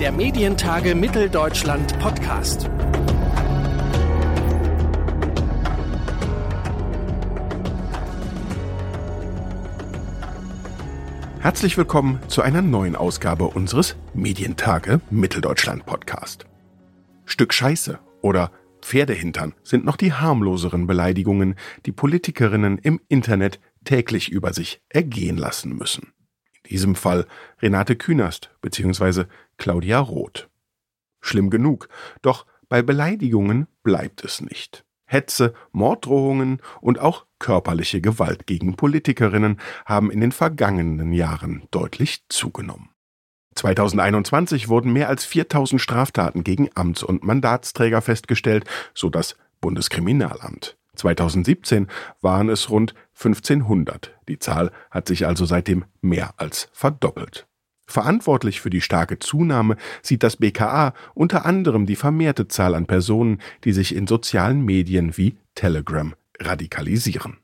Der Medientage Mitteldeutschland Podcast. Herzlich willkommen zu einer neuen Ausgabe unseres Medientage Mitteldeutschland Podcast. Stück Scheiße oder Pferdehintern sind noch die harmloseren Beleidigungen, die Politikerinnen im Internet täglich über sich ergehen lassen müssen. Diesem Fall Renate Künast bzw. Claudia Roth. Schlimm genug, doch bei Beleidigungen bleibt es nicht. Hetze, Morddrohungen und auch körperliche Gewalt gegen Politikerinnen haben in den vergangenen Jahren deutlich zugenommen. 2021 wurden mehr als 4000 Straftaten gegen Amts- und Mandatsträger festgestellt, so das Bundeskriminalamt. 2017 waren es rund 1500. Die Zahl hat sich also seitdem mehr als verdoppelt. Verantwortlich für die starke Zunahme sieht das BKA unter anderem die vermehrte Zahl an Personen, die sich in sozialen Medien wie Telegram radikalisieren.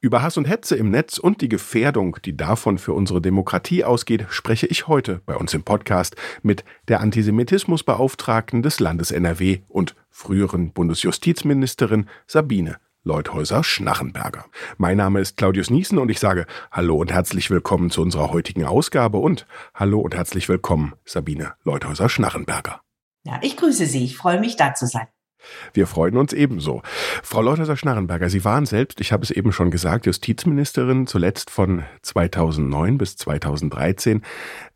Über Hass und Hetze im Netz und die Gefährdung, die davon für unsere Demokratie ausgeht, spreche ich heute bei uns im Podcast mit der Antisemitismusbeauftragten des Landes NRW und früheren Bundesjustizministerin Sabine Leuthäuser-Schnarrenberger. Mein Name ist Claudius Niesen und ich sage Hallo und herzlich willkommen zu unserer heutigen Ausgabe und Hallo und herzlich willkommen Sabine Leuthäuser-Schnarrenberger. Ja, ich grüße Sie. Ich freue mich, da zu sein. Wir freuen uns ebenso. Frau Leuthäuser-Schnarrenberger, Sie waren selbst, ich habe es eben schon gesagt, Justizministerin, zuletzt von 2009 bis 2013.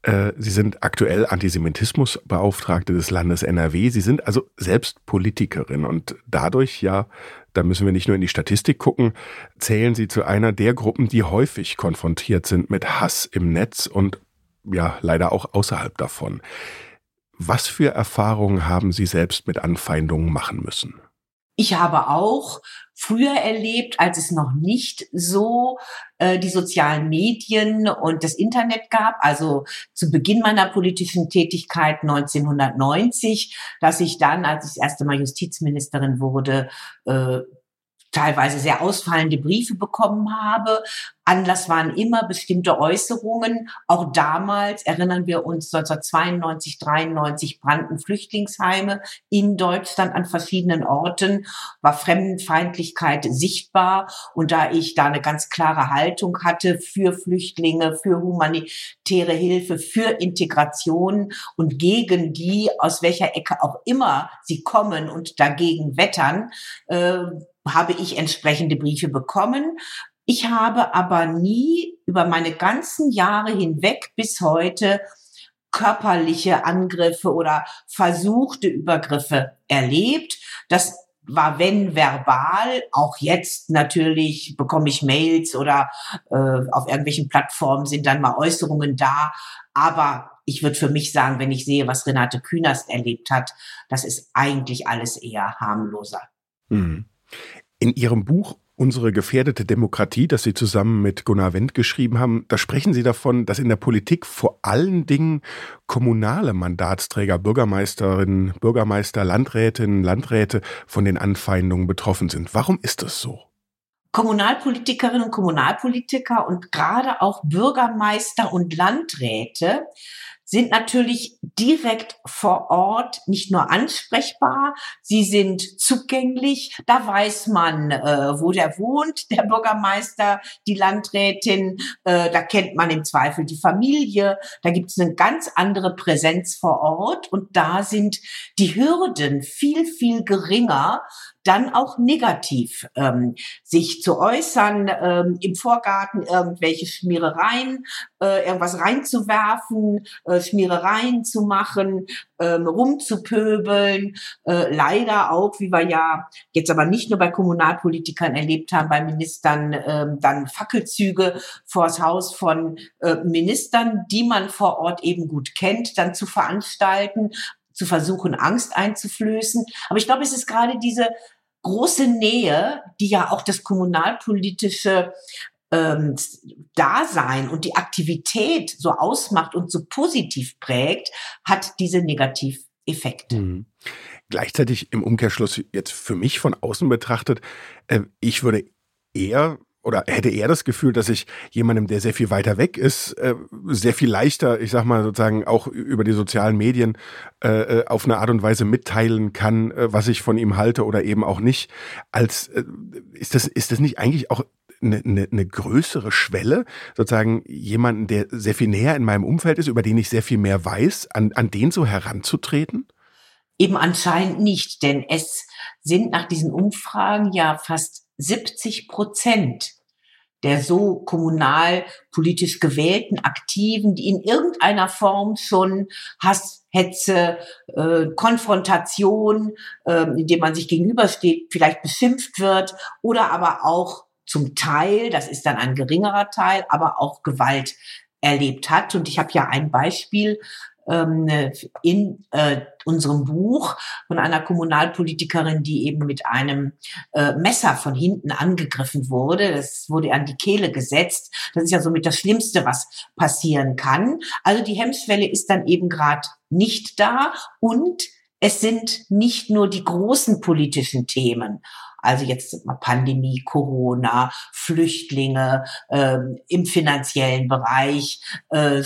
Äh, Sie sind aktuell Antisemitismusbeauftragte des Landes NRW. Sie sind also selbst Politikerin und dadurch ja, da müssen wir nicht nur in die Statistik gucken, zählen Sie zu einer der Gruppen, die häufig konfrontiert sind mit Hass im Netz und ja, leider auch außerhalb davon. Was für Erfahrungen haben Sie selbst mit Anfeindungen machen müssen? Ich habe auch früher erlebt, als es noch nicht so äh, die sozialen Medien und das Internet gab, also zu Beginn meiner politischen Tätigkeit 1990, dass ich dann, als ich das erste Mal Justizministerin wurde, äh, teilweise sehr ausfallende Briefe bekommen habe. Anlass waren immer bestimmte Äußerungen. Auch damals erinnern wir uns 1992, 93 brannten Flüchtlingsheime in Deutschland an verschiedenen Orten, war Fremdenfeindlichkeit sichtbar. Und da ich da eine ganz klare Haltung hatte für Flüchtlinge, für humanitäre Hilfe, für Integration und gegen die, aus welcher Ecke auch immer sie kommen und dagegen wettern, äh, habe ich entsprechende Briefe bekommen. Ich habe aber nie über meine ganzen Jahre hinweg bis heute körperliche Angriffe oder versuchte Übergriffe erlebt. Das war wenn verbal, auch jetzt natürlich bekomme ich Mails oder äh, auf irgendwelchen Plattformen sind dann mal Äußerungen da, aber ich würde für mich sagen, wenn ich sehe, was Renate Künast erlebt hat, das ist eigentlich alles eher harmloser. Mhm. In Ihrem Buch Unsere gefährdete Demokratie, das Sie zusammen mit Gunnar Wendt geschrieben haben, da sprechen Sie davon, dass in der Politik vor allen Dingen kommunale Mandatsträger, Bürgermeisterinnen, Bürgermeister, Landrätinnen, Landräte von den Anfeindungen betroffen sind. Warum ist das so? Kommunalpolitikerinnen und Kommunalpolitiker und gerade auch Bürgermeister und Landräte sind natürlich direkt vor Ort nicht nur ansprechbar, sie sind zugänglich. Da weiß man, äh, wo der wohnt, der Bürgermeister, die Landrätin. Äh, da kennt man im Zweifel die Familie. Da gibt es eine ganz andere Präsenz vor Ort und da sind die Hürden viel, viel geringer, dann auch negativ ähm, sich zu äußern, ähm, im Vorgarten irgendwelche Schmierereien, äh, irgendwas reinzuwerfen, äh, Schmierereien zu machen, ähm, rumzupöbeln, äh, leider auch, wie wir ja jetzt aber nicht nur bei Kommunalpolitikern erlebt haben, bei Ministern ähm, dann Fackelzüge vors Haus von äh, Ministern, die man vor Ort eben gut kennt, dann zu veranstalten, zu versuchen, Angst einzuflößen. Aber ich glaube, es ist gerade diese große Nähe, die ja auch das kommunalpolitische ähm, Dasein und die Aktivität so ausmacht und so positiv prägt, hat diese Negativeffekte. Mhm. Gleichzeitig im Umkehrschluss jetzt für mich von außen betrachtet, äh, ich würde eher oder hätte er das Gefühl, dass ich jemandem, der sehr viel weiter weg ist, äh, sehr viel leichter, ich sag mal sozusagen auch über die sozialen Medien äh, äh, auf eine Art und Weise mitteilen kann, äh, was ich von ihm halte oder eben auch nicht. Als äh, ist das ist das nicht eigentlich auch eine, eine, eine größere Schwelle, sozusagen jemanden, der sehr viel näher in meinem Umfeld ist, über den ich sehr viel mehr weiß, an, an den so heranzutreten? Eben anscheinend nicht, denn es sind nach diesen Umfragen ja fast 70 Prozent der so kommunalpolitisch gewählten Aktiven, die in irgendeiner Form schon Hass, Hetze, äh, Konfrontation, äh, indem man sich gegenübersteht, vielleicht beschimpft wird oder aber auch zum Teil, das ist dann ein geringerer Teil, aber auch Gewalt erlebt hat. Und ich habe ja ein Beispiel in äh, unserem Buch von einer Kommunalpolitikerin, die eben mit einem äh, Messer von hinten angegriffen wurde. Das wurde an die Kehle gesetzt. Das ist ja somit das Schlimmste, was passieren kann. Also die Hemmschwelle ist dann eben gerade nicht da und es sind nicht nur die großen politischen Themen. Also jetzt Pandemie, Corona, Flüchtlinge äh, im finanziellen Bereich, äh,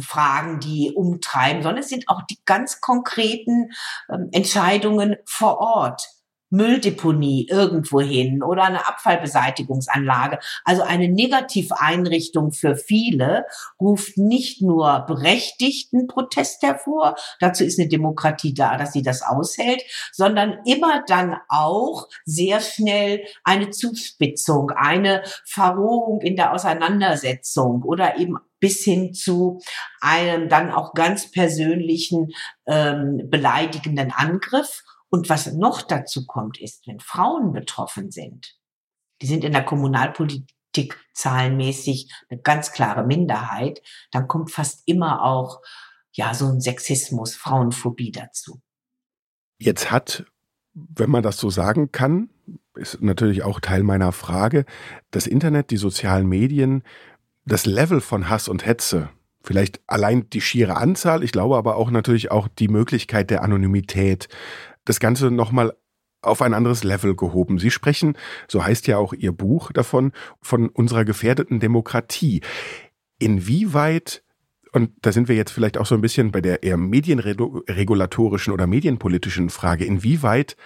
Fragen, die umtreiben, sondern es sind auch die ganz konkreten äh, Entscheidungen vor Ort. Mülldeponie irgendwo hin oder eine Abfallbeseitigungsanlage. Also eine Negativeinrichtung für viele ruft nicht nur berechtigten Protest hervor, dazu ist eine Demokratie da, dass sie das aushält, sondern immer dann auch sehr schnell eine Zuspitzung, eine Verrohung in der Auseinandersetzung oder eben bis hin zu einem dann auch ganz persönlichen ähm, beleidigenden Angriff. Und was noch dazu kommt, ist, wenn Frauen betroffen sind, die sind in der Kommunalpolitik zahlenmäßig eine ganz klare Minderheit, dann kommt fast immer auch ja so ein Sexismus, Frauenphobie dazu. Jetzt hat, wenn man das so sagen kann, ist natürlich auch Teil meiner Frage, das Internet, die sozialen Medien, das Level von Hass und Hetze, vielleicht allein die schiere Anzahl, ich glaube aber auch natürlich auch die Möglichkeit der Anonymität, das Ganze nochmal auf ein anderes Level gehoben. Sie sprechen, so heißt ja auch Ihr Buch davon, von unserer gefährdeten Demokratie. Inwieweit, und da sind wir jetzt vielleicht auch so ein bisschen bei der eher medienregulatorischen oder medienpolitischen Frage, inwieweit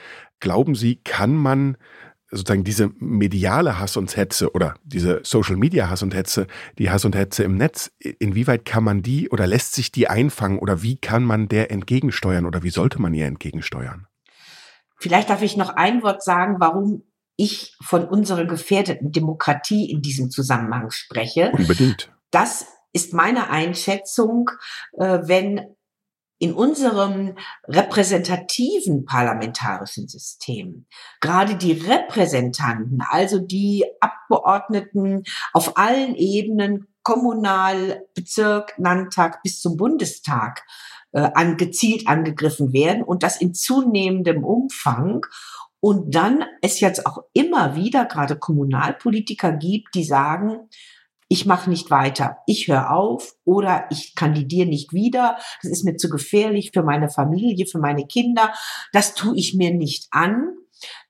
glauben Sie, kann man sozusagen diese mediale Hass und Hetze oder diese Social Media Hass und Hetze, die Hass und Hetze im Netz, inwieweit kann man die oder lässt sich die einfangen oder wie kann man der entgegensteuern oder wie sollte man ihr entgegensteuern? Vielleicht darf ich noch ein Wort sagen, warum ich von unserer gefährdeten Demokratie in diesem Zusammenhang spreche. Unbedingt. Das ist meine Einschätzung, äh, wenn in unserem repräsentativen parlamentarischen System gerade die Repräsentanten, also die Abgeordneten auf allen Ebenen, Kommunal, Bezirk, Landtag bis zum Bundestag, äh, an, gezielt angegriffen werden und das in zunehmendem Umfang. Und dann es jetzt auch immer wieder gerade Kommunalpolitiker gibt, die sagen, ich mache nicht weiter, ich höre auf oder ich kandidiere nicht wieder, das ist mir zu gefährlich für meine Familie, für meine Kinder, das tue ich mir nicht an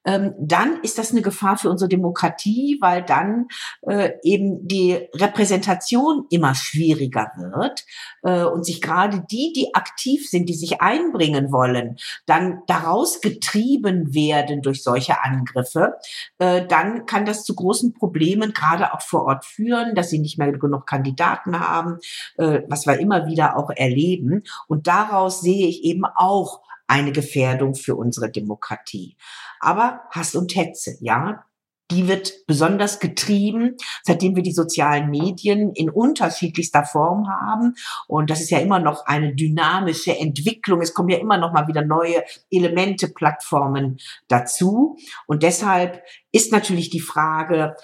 ähm, dann ist das eine Gefahr für unsere Demokratie, weil dann äh, eben die Repräsentation immer schwieriger wird äh, und sich gerade die, die aktiv sind, die sich einbringen wollen, dann daraus getrieben werden durch solche Angriffe, äh, dann kann das zu großen Problemen gerade auch vor Ort führen, dass sie nicht mehr genug Kandidaten haben, äh, was wir immer wieder auch erleben. Und daraus sehe ich eben auch eine Gefährdung für unsere Demokratie. Aber Hass und Hetze, ja, die wird besonders getrieben, seitdem wir die sozialen Medien in unterschiedlichster Form haben. Und das ist ja immer noch eine dynamische Entwicklung. Es kommen ja immer noch mal wieder neue Elemente, Plattformen dazu. Und deshalb ist natürlich die Frage,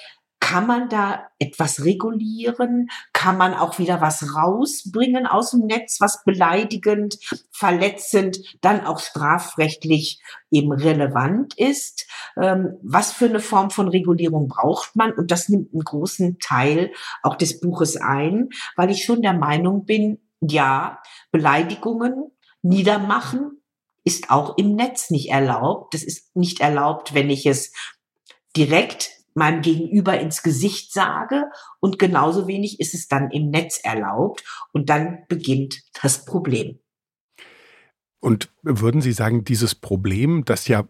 kann man da etwas regulieren? Kann man auch wieder was rausbringen aus dem Netz, was beleidigend, verletzend, dann auch strafrechtlich eben relevant ist? Ähm, was für eine Form von Regulierung braucht man? Und das nimmt einen großen Teil auch des Buches ein, weil ich schon der Meinung bin, ja, Beleidigungen niedermachen ist auch im Netz nicht erlaubt. Das ist nicht erlaubt, wenn ich es direkt meinem Gegenüber ins Gesicht sage und genauso wenig ist es dann im Netz erlaubt und dann beginnt das Problem. Und würden Sie sagen, dieses Problem, das ja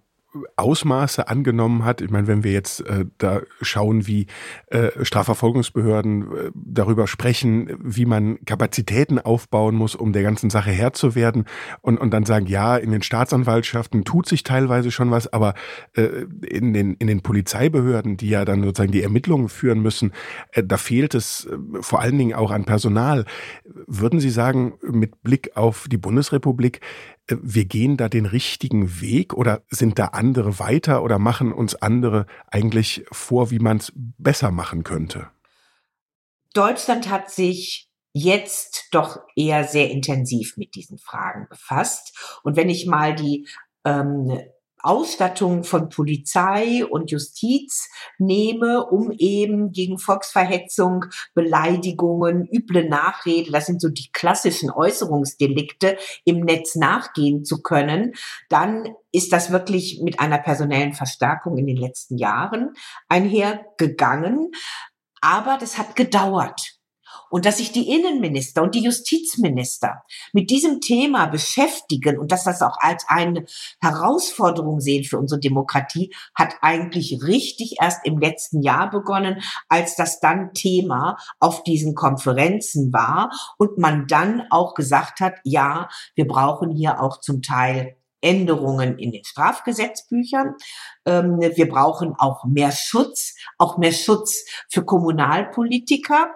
Ausmaße angenommen hat. Ich meine, wenn wir jetzt äh, da schauen, wie äh, Strafverfolgungsbehörden äh, darüber sprechen, wie man Kapazitäten aufbauen muss, um der ganzen Sache Herr zu werden und, und dann sagen, ja, in den Staatsanwaltschaften tut sich teilweise schon was, aber äh, in, den, in den Polizeibehörden, die ja dann sozusagen die Ermittlungen führen müssen, äh, da fehlt es äh, vor allen Dingen auch an Personal. Würden Sie sagen, mit Blick auf die Bundesrepublik, wir gehen da den richtigen Weg oder sind da andere weiter oder machen uns andere eigentlich vor, wie man es besser machen könnte? Deutschland hat sich jetzt doch eher sehr intensiv mit diesen Fragen befasst. Und wenn ich mal die ähm, Ausstattung von Polizei und Justiz nehme, um eben gegen Volksverhetzung, Beleidigungen, üble Nachrede, das sind so die klassischen Äußerungsdelikte, im Netz nachgehen zu können, dann ist das wirklich mit einer personellen Verstärkung in den letzten Jahren einhergegangen. Aber das hat gedauert und dass sich die Innenminister und die Justizminister mit diesem Thema beschäftigen und dass das auch als eine Herausforderung sehen für unsere Demokratie, hat eigentlich richtig erst im letzten Jahr begonnen, als das dann Thema auf diesen Konferenzen war und man dann auch gesagt hat, ja, wir brauchen hier auch zum Teil Änderungen in den Strafgesetzbüchern. Ähm, wir brauchen auch mehr Schutz, auch mehr Schutz für Kommunalpolitiker.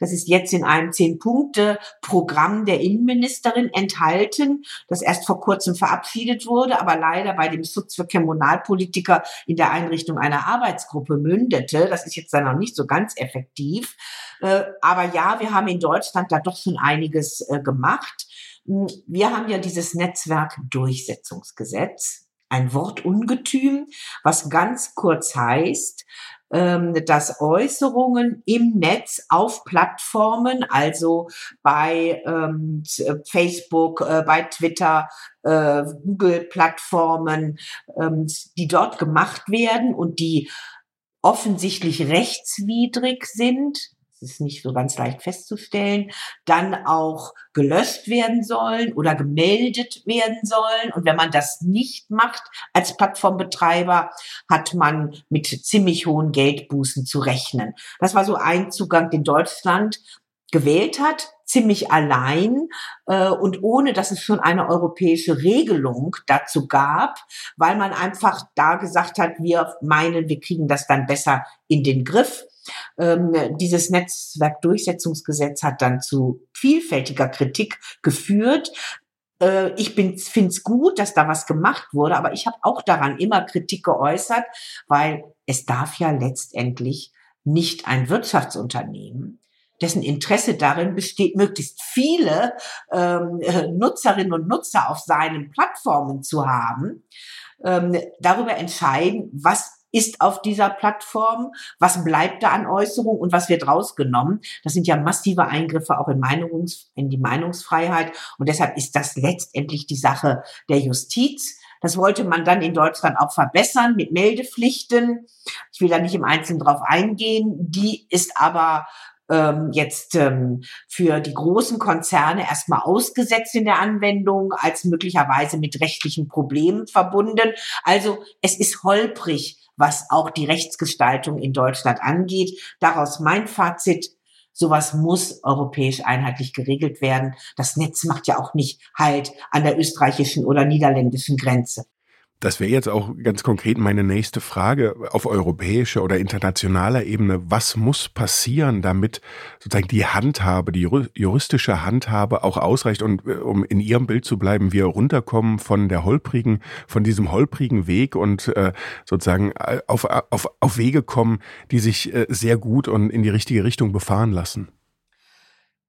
Das ist jetzt in einem Zehn-Punkte-Programm der Innenministerin enthalten, das erst vor kurzem verabschiedet wurde, aber leider bei dem Schutz für Kommunalpolitiker in der Einrichtung einer Arbeitsgruppe mündete. Das ist jetzt dann noch nicht so ganz effektiv. Äh, aber ja, wir haben in Deutschland da doch schon einiges äh, gemacht. Hm, wir haben ja dieses Netzwerkdurchsetzungsgesetz, ein Wortungetüm, was ganz kurz heißt, ähm, dass Äußerungen im Netz auf Plattformen, also bei ähm, Facebook, äh, bei Twitter, äh, Google-Plattformen, ähm, die dort gemacht werden und die offensichtlich rechtswidrig sind, ist nicht so ganz leicht festzustellen, dann auch gelöscht werden sollen oder gemeldet werden sollen. Und wenn man das nicht macht als Plattformbetreiber, hat man mit ziemlich hohen Geldbußen zu rechnen. Das war so ein Zugang, den Deutschland gewählt hat, ziemlich allein äh, und ohne dass es schon eine europäische Regelung dazu gab, weil man einfach da gesagt hat, wir meinen, wir kriegen das dann besser in den Griff. Ähm, dieses Netzwerkdurchsetzungsgesetz hat dann zu vielfältiger Kritik geführt. Äh, ich finde es gut, dass da was gemacht wurde, aber ich habe auch daran immer Kritik geäußert, weil es darf ja letztendlich nicht ein Wirtschaftsunternehmen dessen Interesse darin besteht, möglichst viele ähm, äh, Nutzerinnen und Nutzer auf seinen Plattformen zu haben, ähm, darüber entscheiden, was ist auf dieser Plattform, was bleibt da an Äußerung und was wird rausgenommen. Das sind ja massive Eingriffe auch in, Meinungs-, in die Meinungsfreiheit und deshalb ist das letztendlich die Sache der Justiz. Das wollte man dann in Deutschland auch verbessern mit Meldepflichten. Ich will da nicht im Einzelnen drauf eingehen. Die ist aber ähm, jetzt ähm, für die großen Konzerne erstmal ausgesetzt in der Anwendung, als möglicherweise mit rechtlichen Problemen verbunden. Also es ist holprig, was auch die Rechtsgestaltung in Deutschland angeht. Daraus mein Fazit. Sowas muss europäisch einheitlich geregelt werden. Das Netz macht ja auch nicht halt an der österreichischen oder niederländischen Grenze. Das wäre jetzt auch ganz konkret meine nächste Frage auf europäischer oder internationaler Ebene. Was muss passieren, damit sozusagen die Handhabe, die juristische Handhabe auch ausreicht und äh, um in Ihrem Bild zu bleiben, wir runterkommen von der holprigen, von diesem holprigen Weg und äh, sozusagen äh, auf, auf, auf Wege kommen, die sich äh, sehr gut und in die richtige Richtung befahren lassen?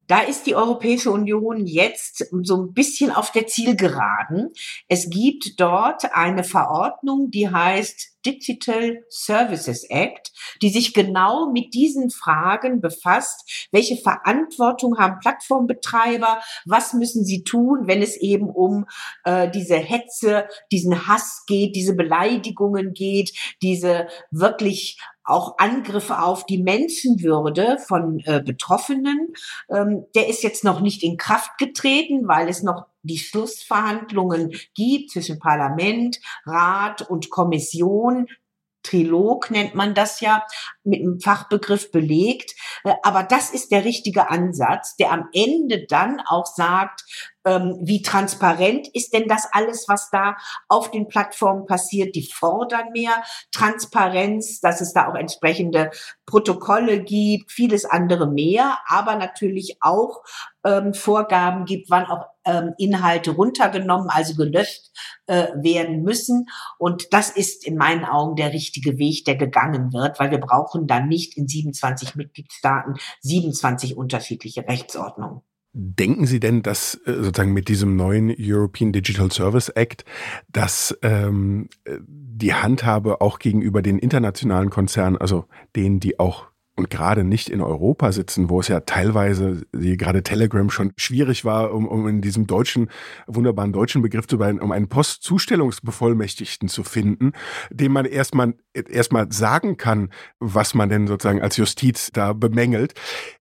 Da ist die Europäische Union jetzt so ein bisschen auf der Zielgeraden. Es gibt dort eine Verordnung, die heißt Digital Services Act, die sich genau mit diesen Fragen befasst. Welche Verantwortung haben Plattformbetreiber? Was müssen sie tun, wenn es eben um äh, diese Hetze, diesen Hass geht, diese Beleidigungen geht, diese wirklich auch Angriffe auf die Menschenwürde von äh, Betroffenen. Ähm, der ist jetzt noch nicht in Kraft getreten, weil es noch die Schlussverhandlungen gibt zwischen Parlament, Rat und Kommission. Trilog nennt man das ja, mit einem Fachbegriff belegt. Äh, aber das ist der richtige Ansatz, der am Ende dann auch sagt, ähm, wie transparent ist denn das alles, was da auf den Plattformen passiert? Die fordern mehr Transparenz, dass es da auch entsprechende Protokolle gibt, vieles andere mehr, aber natürlich auch ähm, Vorgaben gibt, wann auch ähm, Inhalte runtergenommen, also gelöscht äh, werden müssen. Und das ist in meinen Augen der richtige Weg, der gegangen wird, weil wir brauchen dann nicht in 27 Mitgliedstaaten 27 unterschiedliche Rechtsordnungen. Denken Sie denn, dass äh, sozusagen mit diesem neuen European Digital Service Act, dass ähm, die Handhabe auch gegenüber den internationalen Konzernen, also denen, die auch und gerade nicht in Europa sitzen, wo es ja teilweise, wie gerade Telegram schon schwierig war, um, um in diesem deutschen, wunderbaren deutschen Begriff zu bleiben, um einen Postzustellungsbevollmächtigten zu finden, dem man erstmal erstmal sagen kann, was man denn sozusagen als Justiz da bemängelt.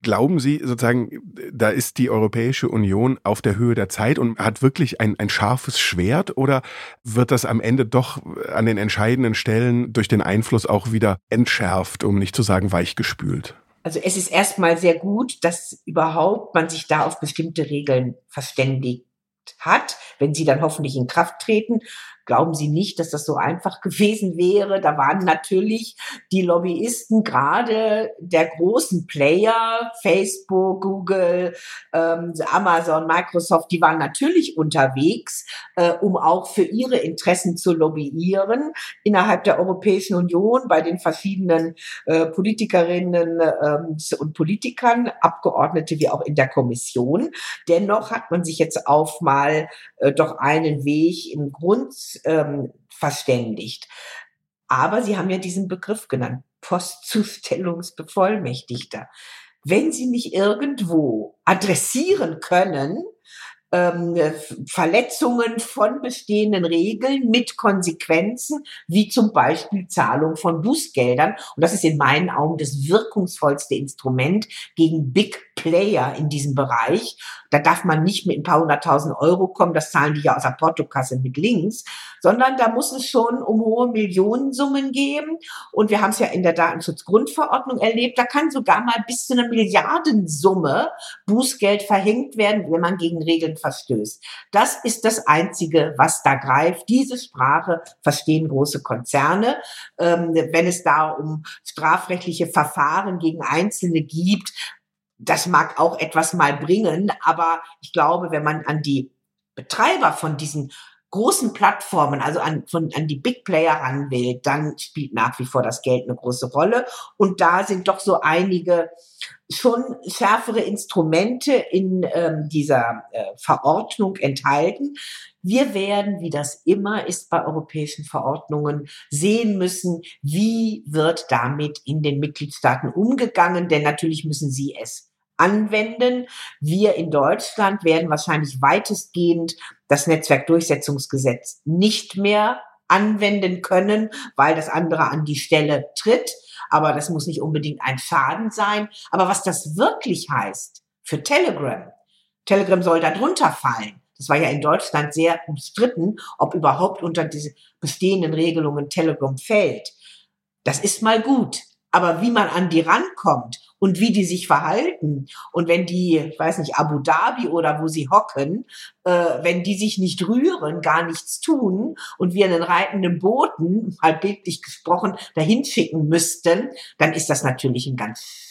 Glauben Sie sozusagen, da ist die Europäische Union auf der Höhe der Zeit und hat wirklich ein, ein scharfes Schwert oder wird das am Ende doch an den entscheidenden Stellen durch den Einfluss auch wieder entschärft, um nicht zu sagen weichgespült? Also es ist erstmal sehr gut, dass überhaupt man sich da auf bestimmte Regeln verständigt hat, wenn sie dann hoffentlich in Kraft treten. Glauben Sie nicht, dass das so einfach gewesen wäre? Da waren natürlich die Lobbyisten gerade der großen Player, Facebook, Google, ähm, Amazon, Microsoft, die waren natürlich unterwegs, äh, um auch für ihre Interessen zu lobbyieren innerhalb der Europäischen Union bei den verschiedenen äh, Politikerinnen ähm, und Politikern, Abgeordnete wie auch in der Kommission. Dennoch hat man sich jetzt auf mal äh, doch einen Weg im Grund ähm, verständigt. Aber Sie haben ja diesen Begriff genannt, Postzustellungsbevollmächtigter. Wenn Sie mich irgendwo adressieren können, ähm, Verletzungen von bestehenden Regeln mit Konsequenzen, wie zum Beispiel Zahlung von Bußgeldern. Und das ist in meinen Augen das wirkungsvollste Instrument gegen Big Player in diesem Bereich. Da darf man nicht mit ein paar hunderttausend Euro kommen, das zahlen die ja aus der Portokasse mit links, sondern da muss es schon um hohe Millionensummen geben. Und wir haben es ja in der Datenschutzgrundverordnung erlebt, da kann sogar mal bis zu einer Milliardensumme Bußgeld verhängt werden, wenn man gegen Regeln verstößt. Das ist das Einzige, was da greift. Diese Sprache verstehen große Konzerne. Ähm, wenn es da um strafrechtliche Verfahren gegen Einzelne gibt, das mag auch etwas mal bringen, aber ich glaube, wenn man an die Betreiber von diesen großen Plattformen, also an, von, an die Big Player ran will, dann spielt nach wie vor das Geld eine große Rolle. Und da sind doch so einige schon schärfere Instrumente in ähm, dieser äh, Verordnung enthalten. Wir werden, wie das immer ist bei europäischen Verordnungen, sehen müssen, wie wird damit in den Mitgliedstaaten umgegangen, denn natürlich müssen sie es anwenden. Wir in Deutschland werden wahrscheinlich weitestgehend das Netzwerkdurchsetzungsgesetz nicht mehr anwenden können, weil das andere an die Stelle tritt. Aber das muss nicht unbedingt ein Schaden sein. Aber was das wirklich heißt für Telegram, Telegram soll da drunter fallen. Das war ja in Deutschland sehr umstritten, ob überhaupt unter diese bestehenden Regelungen Telegram fällt. Das ist mal gut. Aber wie man an die rankommt und wie die sich verhalten und wenn die, ich weiß nicht, Abu Dhabi oder wo sie hocken, äh, wenn die sich nicht rühren, gar nichts tun und wir einen reitenden Boten, halt bildlich gesprochen, dahin schicken müssten, dann ist das natürlich ein ganz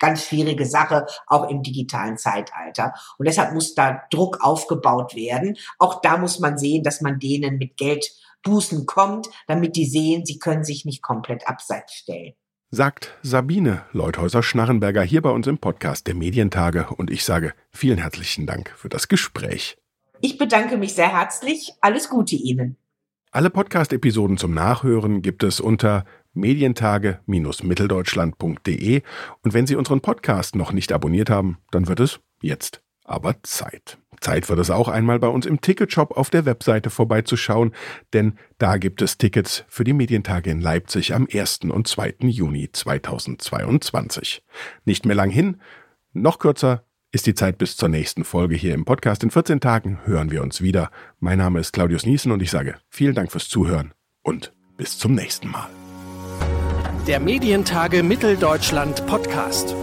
ganz schwierige Sache, auch im digitalen Zeitalter. Und deshalb muss da Druck aufgebaut werden. Auch da muss man sehen, dass man denen mit Geldbußen kommt, damit die sehen, sie können sich nicht komplett abseits stellen sagt Sabine Leuthäuser-Schnarrenberger hier bei uns im Podcast der Medientage und ich sage vielen herzlichen Dank für das Gespräch. Ich bedanke mich sehr herzlich. Alles Gute Ihnen. Alle Podcast-Episoden zum Nachhören gibt es unter medientage-mitteldeutschland.de und wenn Sie unseren Podcast noch nicht abonniert haben, dann wird es jetzt aber Zeit. Zeit wird es auch einmal bei uns im Ticketshop auf der Webseite vorbeizuschauen, denn da gibt es Tickets für die Medientage in Leipzig am 1. und 2. Juni 2022. Nicht mehr lang hin, noch kürzer ist die Zeit bis zur nächsten Folge hier im Podcast. In 14 Tagen hören wir uns wieder. Mein Name ist Claudius Niesen und ich sage vielen Dank fürs Zuhören und bis zum nächsten Mal. Der Medientage Mitteldeutschland Podcast.